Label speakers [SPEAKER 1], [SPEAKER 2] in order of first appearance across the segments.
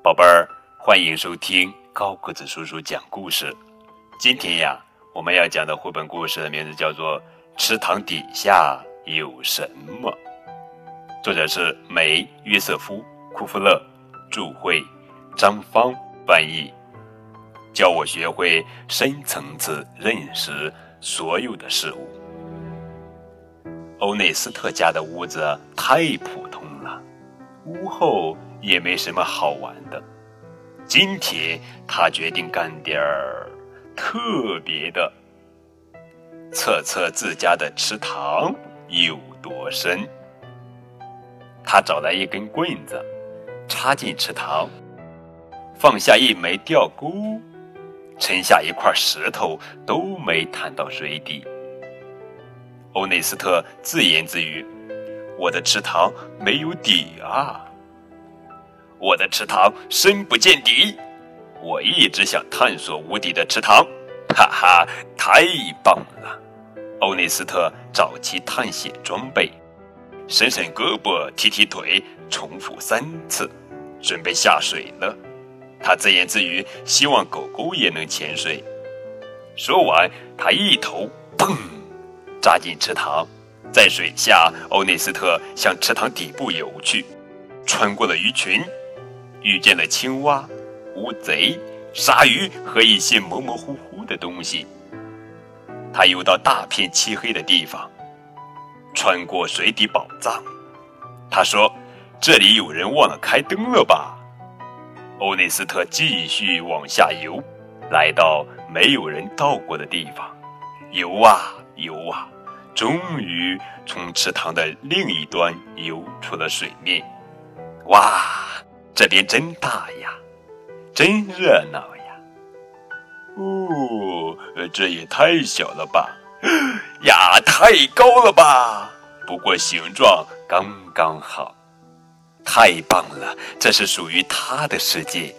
[SPEAKER 1] 宝贝儿，欢迎收听高个子叔叔讲故事。今天呀，我们要讲的绘本故事的名字叫做《池塘底下有什么》，作者是梅约瑟夫·库夫勒，著会，张芳翻译，教我学会深层次认识所有的事物。欧内斯特家的屋子太普通了，屋后。也没什么好玩的。今天他决定干点儿特别的，测测自家的池塘有多深。他找来一根棍子，插进池塘，放下一枚钓钩，沉下一块石头，都没探到水底。欧内斯特自言自语：“我的池塘没有底啊！”我的池塘深不见底，我一直想探索无底的池塘，哈哈，太棒了！欧内斯特找齐探险装备，伸伸胳膊，踢踢腿，重复三次，准备下水了。他自言自语，希望狗狗也能潜水。说完，他一头砰扎进池塘，在水下，欧内斯特向池塘底部游去，穿过了鱼群。遇见了青蛙、乌贼、鲨鱼和一些模模糊糊的东西。他游到大片漆黑的地方，穿过水底宝藏。他说：“这里有人忘了开灯了吧？”欧内斯特继续往下游，来到没有人到过的地方，游啊游啊，终于从池塘的另一端游出了水面。哇！这边真大呀，真热闹呀！哦，这也太小了吧！呀，太高了吧！不过形状刚刚好，太棒了！这是属于他的世界。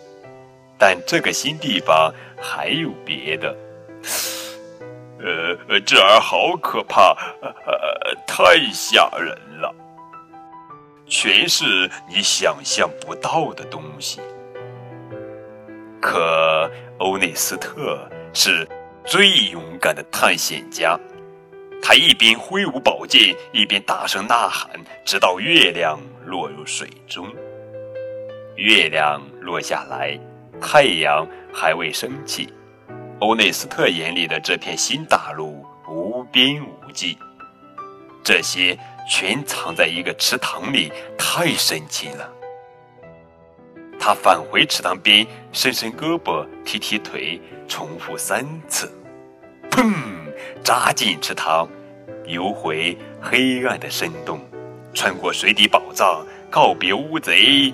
[SPEAKER 1] 但这个新地方还有别的。呃，这儿好可怕，呃，太吓人了。全是你想象不到的东西。可欧内斯特是最勇敢的探险家，他一边挥舞宝剑，一边大声呐喊，直到月亮落入水中。月亮落下来，太阳还未升起，欧内斯特眼里的这片新大陆无边无际。这些。全藏在一个池塘里，太神奇了。他返回池塘边，伸伸胳膊，踢踢腿，重复三次，砰，扎进池塘，游回黑暗的深洞，穿过水底宝藏，告别乌贼、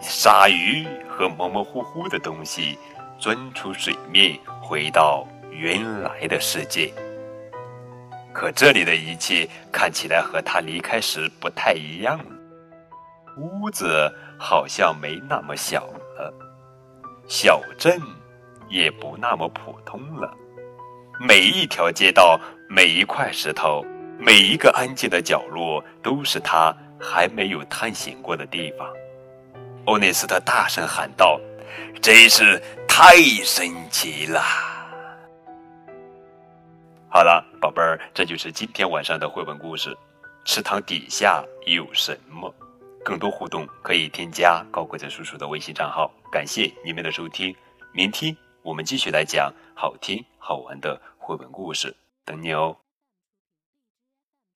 [SPEAKER 1] 鲨鱼和模模糊糊的东西，钻出水面，回到原来的世界。可这里的一切看起来和他离开时不太一样了。屋子好像没那么小了，小镇也不那么普通了。每一条街道，每一块石头，每一个安静的角落，都是他还没有探险过的地方。欧内斯特大声喊道：“真是太神奇了！”好了，宝贝儿，这就是今天晚上的绘本故事。池塘底下有什么？更多互动可以添加高个子叔叔的微信账号。感谢你们的收听，明天我们继续来讲好听好玩的绘本故事，等你哦。